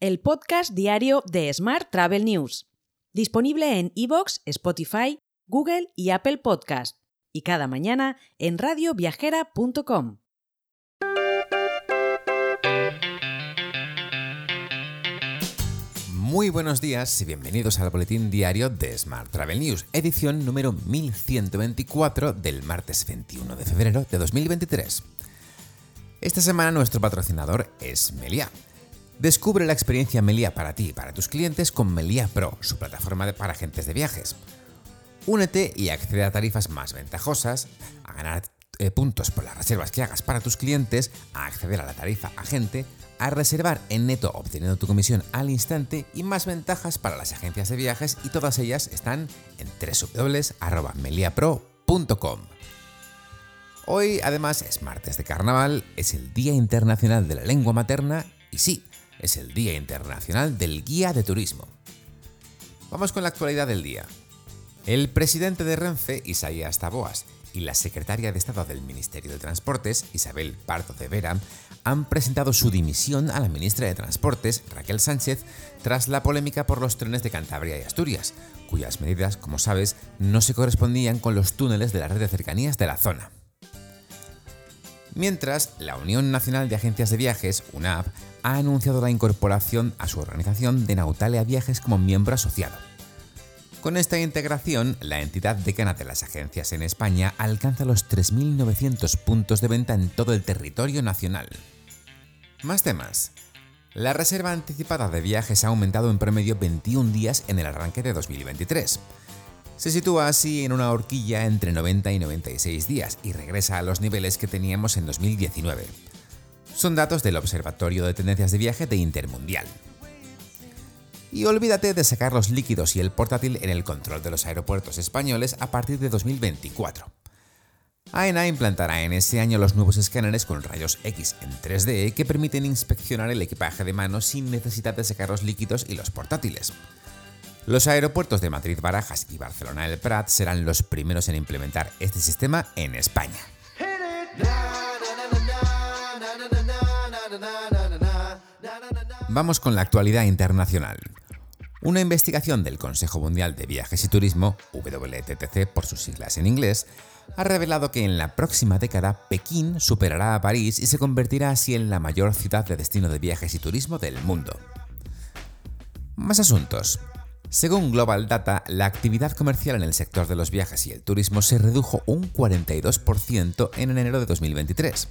el podcast diario de Smart Travel News, disponible en iVoox, Spotify, Google y Apple Podcast, y cada mañana en radioviajera.com. Muy buenos días y bienvenidos al boletín diario de Smart Travel News, edición número 1124 del martes 21 de febrero de 2023. Esta semana nuestro patrocinador es Melia. Descubre la experiencia Melia para ti y para tus clientes con Melia Pro, su plataforma para agentes de viajes. Únete y accede a tarifas más ventajosas, a ganar eh, puntos por las reservas que hagas para tus clientes, a acceder a la tarifa agente, a reservar en neto obteniendo tu comisión al instante y más ventajas para las agencias de viajes y todas ellas están en www.meliapro.com. Hoy además es martes de carnaval, es el Día Internacional de la Lengua Materna y sí, es el Día Internacional del Guía de Turismo. Vamos con la actualidad del día. El presidente de Renfe, Isaías Taboas, y la secretaria de Estado del Ministerio de Transportes, Isabel Pardo de Vera, han presentado su dimisión a la ministra de Transportes, Raquel Sánchez, tras la polémica por los trenes de Cantabria y Asturias, cuyas medidas, como sabes, no se correspondían con los túneles de la red de cercanías de la zona. Mientras, la Unión Nacional de Agencias de Viajes, UNAP, ha anunciado la incorporación a su organización de Nautalia Viajes como miembro asociado. Con esta integración, la entidad decana de las agencias en España alcanza los 3.900 puntos de venta en todo el territorio nacional. Más temas. La reserva anticipada de viajes ha aumentado en promedio 21 días en el arranque de 2023. Se sitúa así en una horquilla entre 90 y 96 días y regresa a los niveles que teníamos en 2019 son datos del Observatorio de Tendencias de Viaje de Intermundial. Y olvídate de sacar los líquidos y el portátil en el control de los aeropuertos españoles a partir de 2024. AENA implantará en ese año los nuevos escáneres con rayos X en 3D que permiten inspeccionar el equipaje de mano sin necesidad de sacar los líquidos y los portátiles. Los aeropuertos de Madrid Barajas y Barcelona El Prat serán los primeros en implementar este sistema en España. Vamos con la actualidad internacional. Una investigación del Consejo Mundial de Viajes y Turismo, WTTC por sus siglas en inglés, ha revelado que en la próxima década Pekín superará a París y se convertirá así en la mayor ciudad de destino de viajes y turismo del mundo. Más asuntos. Según Global Data, la actividad comercial en el sector de los viajes y el turismo se redujo un 42% en enero de 2023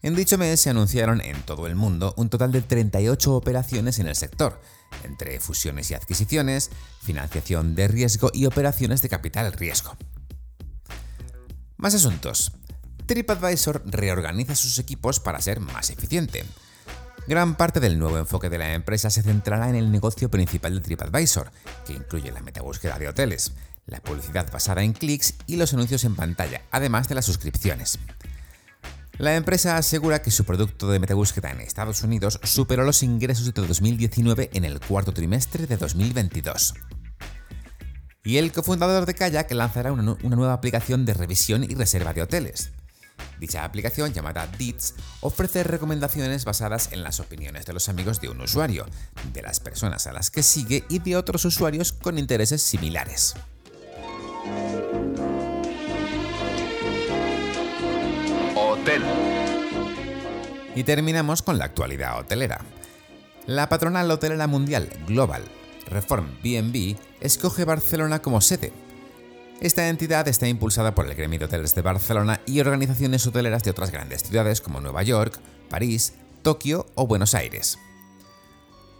en dicho mes se anunciaron en todo el mundo un total de 38 operaciones en el sector, entre fusiones y adquisiciones, financiación de riesgo y operaciones de capital riesgo. Más asuntos. TripAdvisor reorganiza sus equipos para ser más eficiente. Gran parte del nuevo enfoque de la empresa se centrará en el negocio principal de TripAdvisor, que incluye la metabúsqueda de hoteles, la publicidad basada en clics y los anuncios en pantalla, además de las suscripciones. La empresa asegura que su producto de metabúsqueda en Estados Unidos superó los ingresos de 2019 en el cuarto trimestre de 2022. Y el cofundador de Kayak lanzará una, nueva aplicación de revisión y reserva de hoteles. Dicha aplicación, llamada DITS, ofrece recomendaciones basadas en las opiniones de los amigos de un usuario, de las personas a las que sigue y de otros usuarios con intereses similares. Y terminamos con la actualidad hotelera. La patronal hotelera mundial Global Reform BNB escoge Barcelona como sede. Esta entidad está impulsada por el Gremio de Hoteles de Barcelona y organizaciones hoteleras de otras grandes ciudades como Nueva York, París, Tokio o Buenos Aires.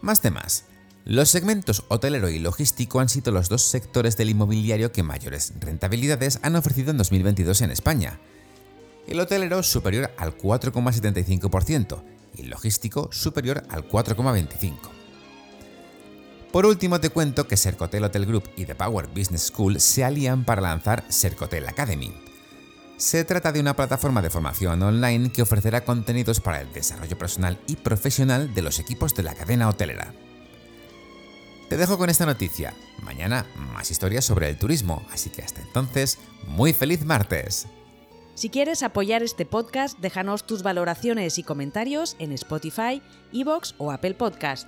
Más temas. Los segmentos hotelero y logístico han sido los dos sectores del inmobiliario que mayores rentabilidades han ofrecido en 2022 en España, el hotelero superior al 4,75% y el logístico superior al 4,25%. Por último te cuento que Sercotel Hotel Group y The Power Business School se alían para lanzar Sercotel Academy. Se trata de una plataforma de formación online que ofrecerá contenidos para el desarrollo personal y profesional de los equipos de la cadena hotelera. Te dejo con esta noticia. Mañana más historias sobre el turismo, así que hasta entonces, muy feliz martes. Si quieres apoyar este podcast, déjanos tus valoraciones y comentarios en Spotify, Evox o Apple Podcast.